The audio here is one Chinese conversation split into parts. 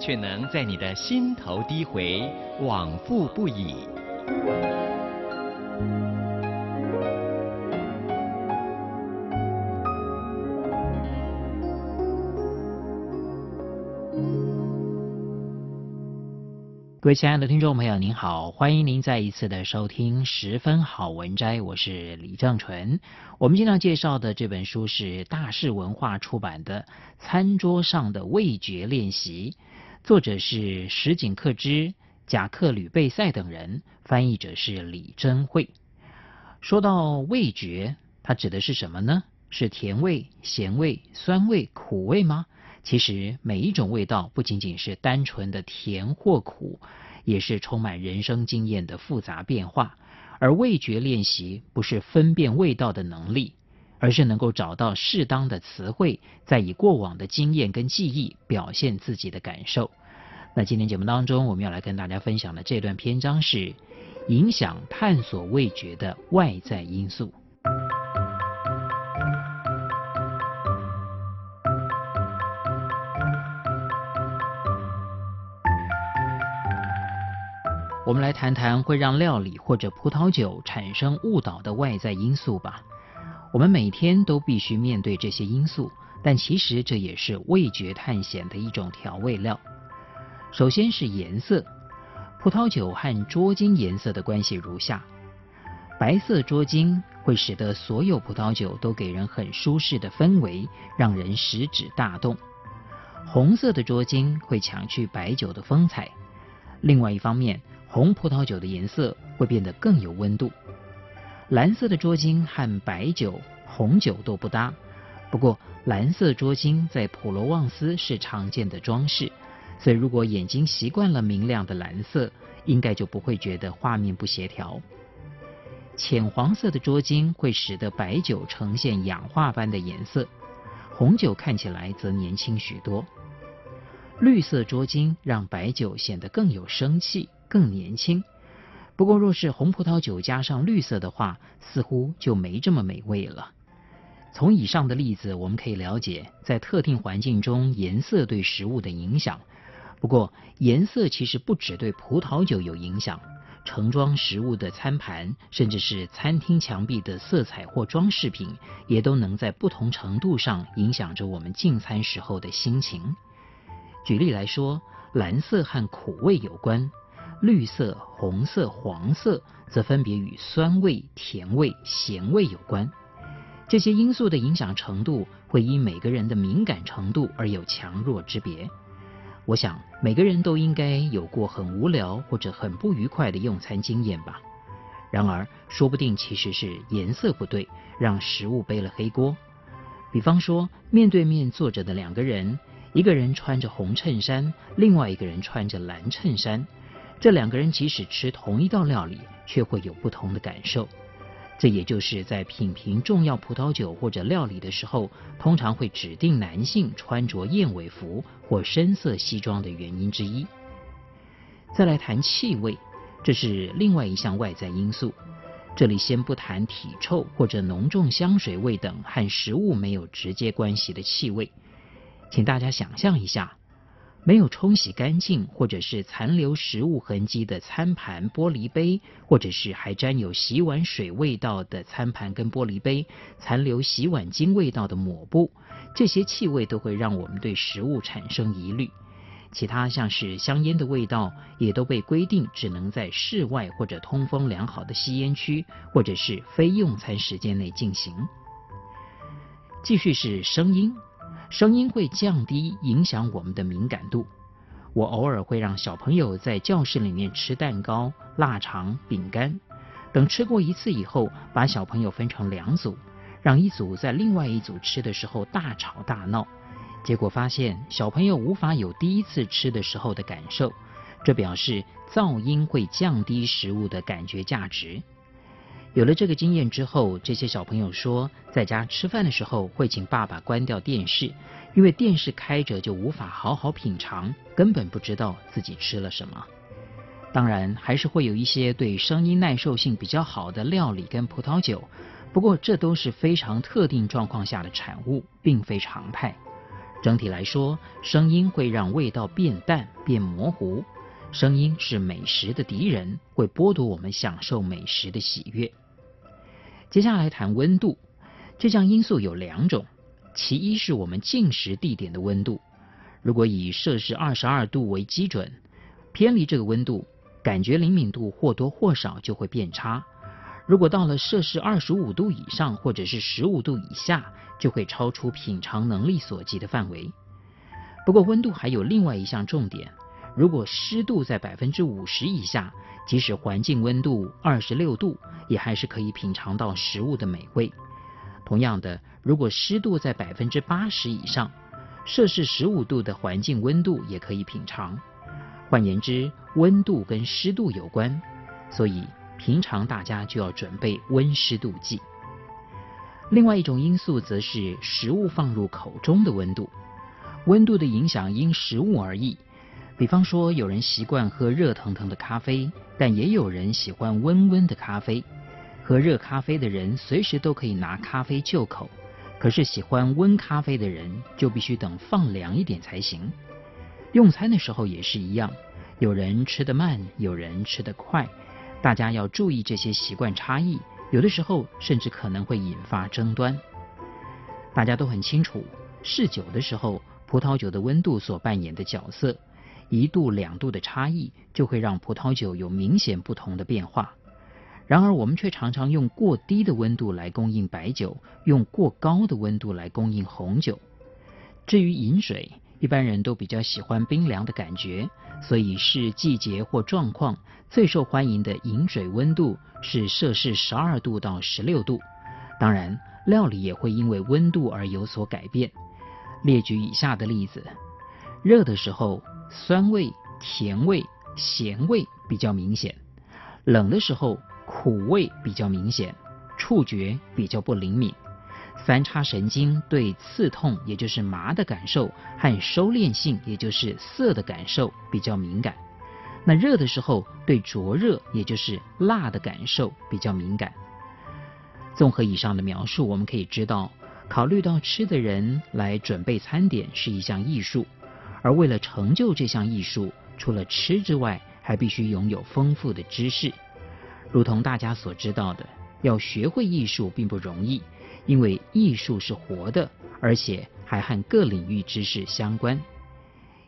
却能在你的心头低回，往复不已。各位亲爱的听众朋友，您好，欢迎您再一次的收听十分好文摘，我是李正淳。我们经常介绍的这本书是大是文化出版的《餐桌上的味觉练习》，作者是石井克之、贾克吕贝塞等人，翻译者是李珍慧。说到味觉，它指的是什么呢？是甜味、咸味、酸味、苦味吗？其实每一种味道不仅仅是单纯的甜或苦，也是充满人生经验的复杂变化。而味觉练习不是分辨味道的能力，而是能够找到适当的词汇，再以过往的经验跟记忆表现自己的感受。那今天节目当中，我们要来跟大家分享的这段篇章是影响探索味觉的外在因素。我们来谈谈会让料理或者葡萄酒产生误导的外在因素吧。我们每天都必须面对这些因素，但其实这也是味觉探险的一种调味料。首先是颜色，葡萄酒和桌巾颜色的关系如下：白色桌巾会使得所有葡萄酒都给人很舒适的氛围，让人食指大动；红色的桌巾会抢去白酒的风采。另外一方面，红葡萄酒的颜色会变得更有温度。蓝色的桌巾和白酒、红酒都不搭。不过，蓝色桌巾在普罗旺斯是常见的装饰，所以如果眼睛习惯了明亮的蓝色，应该就不会觉得画面不协调。浅黄色的桌巾会使得白酒呈现氧化般的颜色，红酒看起来则年轻许多。绿色桌巾让白酒显得更有生气。更年轻，不过若是红葡萄酒加上绿色的话，似乎就没这么美味了。从以上的例子，我们可以了解，在特定环境中颜色对食物的影响。不过，颜色其实不只对葡萄酒有影响，盛装食物的餐盘，甚至是餐厅墙壁的色彩或装饰品，也都能在不同程度上影响着我们进餐时候的心情。举例来说，蓝色和苦味有关。绿色、红色、黄色则分别与酸味、甜味、咸味有关。这些因素的影响程度会因每个人的敏感程度而有强弱之别。我想每个人都应该有过很无聊或者很不愉快的用餐经验吧。然而，说不定其实是颜色不对，让食物背了黑锅。比方说，面对面坐着的两个人，一个人穿着红衬衫，另外一个人穿着蓝衬衫。这两个人即使吃同一道料理，却会有不同的感受。这也就是在品评重要葡萄酒或者料理的时候，通常会指定男性穿着燕尾服或深色西装的原因之一。再来谈气味，这是另外一项外在因素。这里先不谈体臭或者浓重香水味等和食物没有直接关系的气味，请大家想象一下。没有冲洗干净，或者是残留食物痕迹的餐盘、玻璃杯，或者是还沾有洗碗水味道的餐盘跟玻璃杯，残留洗碗巾味道的抹布，这些气味都会让我们对食物产生疑虑。其他像是香烟的味道，也都被规定只能在室外或者通风良好的吸烟区，或者是非用餐时间内进行。继续是声音。声音会降低影响我们的敏感度。我偶尔会让小朋友在教室里面吃蛋糕、腊肠、饼干，等吃过一次以后，把小朋友分成两组，让一组在另外一组吃的时候大吵大闹。结果发现小朋友无法有第一次吃的时候的感受，这表示噪音会降低食物的感觉价值。有了这个经验之后，这些小朋友说，在家吃饭的时候会请爸爸关掉电视，因为电视开着就无法好好品尝，根本不知道自己吃了什么。当然，还是会有一些对声音耐受性比较好的料理跟葡萄酒，不过这都是非常特定状况下的产物，并非常态。整体来说，声音会让味道变淡、变模糊。声音是美食的敌人，会剥夺我们享受美食的喜悦。接下来谈温度，这项因素有两种，其一是我们进食地点的温度，如果以摄氏二十二度为基准，偏离这个温度，感觉灵敏度或多或少就会变差；如果到了摄氏二十五度以上，或者是十五度以下，就会超出品尝能力所及的范围。不过温度还有另外一项重点，如果湿度在百分之五十以下，即使环境温度二十六度，也还是可以品尝到食物的美味。同样的，如果湿度在百分之八十以上，摄氏十五度的环境温度也可以品尝。换言之，温度跟湿度有关，所以平常大家就要准备温湿度计。另外一种因素则是食物放入口中的温度，温度的影响因食物而异。比方说，有人习惯喝热腾腾的咖啡，但也有人喜欢温温的咖啡。喝热咖啡的人随时都可以拿咖啡就口，可是喜欢温咖啡的人就必须等放凉一点才行。用餐的时候也是一样，有人吃得慢，有人吃得快，大家要注意这些习惯差异，有的时候甚至可能会引发争端。大家都很清楚，试酒的时候，葡萄酒的温度所扮演的角色。一度两度的差异就会让葡萄酒有明显不同的变化。然而，我们却常常用过低的温度来供应白酒，用过高的温度来供应红酒。至于饮水，一般人都比较喜欢冰凉的感觉，所以视季节或状况，最受欢迎的饮水温度是摄氏十二度到十六度。当然，料理也会因为温度而有所改变。列举以下的例子：热的时候，酸味、甜味、咸味比较明显；冷的时候，苦味比较明显，触觉比较不灵敏。三叉神经对刺痛，也就是麻的感受，和收敛性，也就是涩的感受比较敏感。那热的时候，对灼热，也就是辣的感受比较敏感。综合以上的描述，我们可以知道，考虑到吃的人来准备餐点是一项艺术。而为了成就这项艺术，除了吃之外，还必须拥有丰富的知识。如同大家所知道的，要学会艺术并不容易，因为艺术是活的，而且还和各领域知识相关。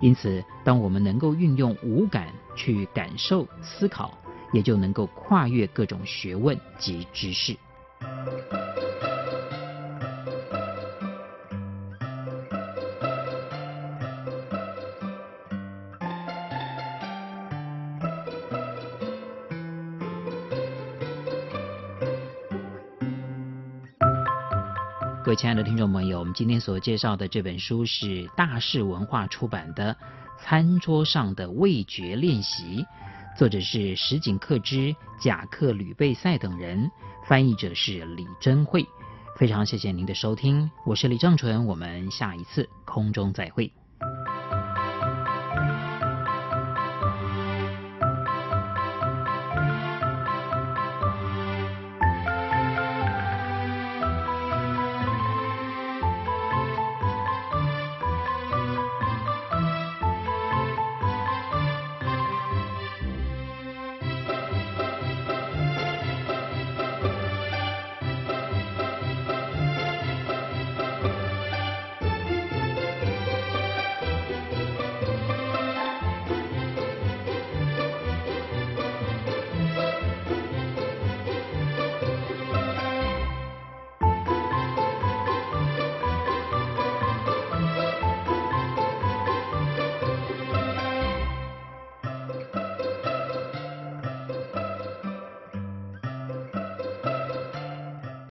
因此，当我们能够运用五感去感受、思考，也就能够跨越各种学问及知识。各位亲爱的听众朋友，我们今天所介绍的这本书是大是文化出版的《餐桌上的味觉练习》，作者是石井克之、贾克吕贝塞等人，翻译者是李珍慧。非常谢谢您的收听，我是李正淳，我们下一次空中再会。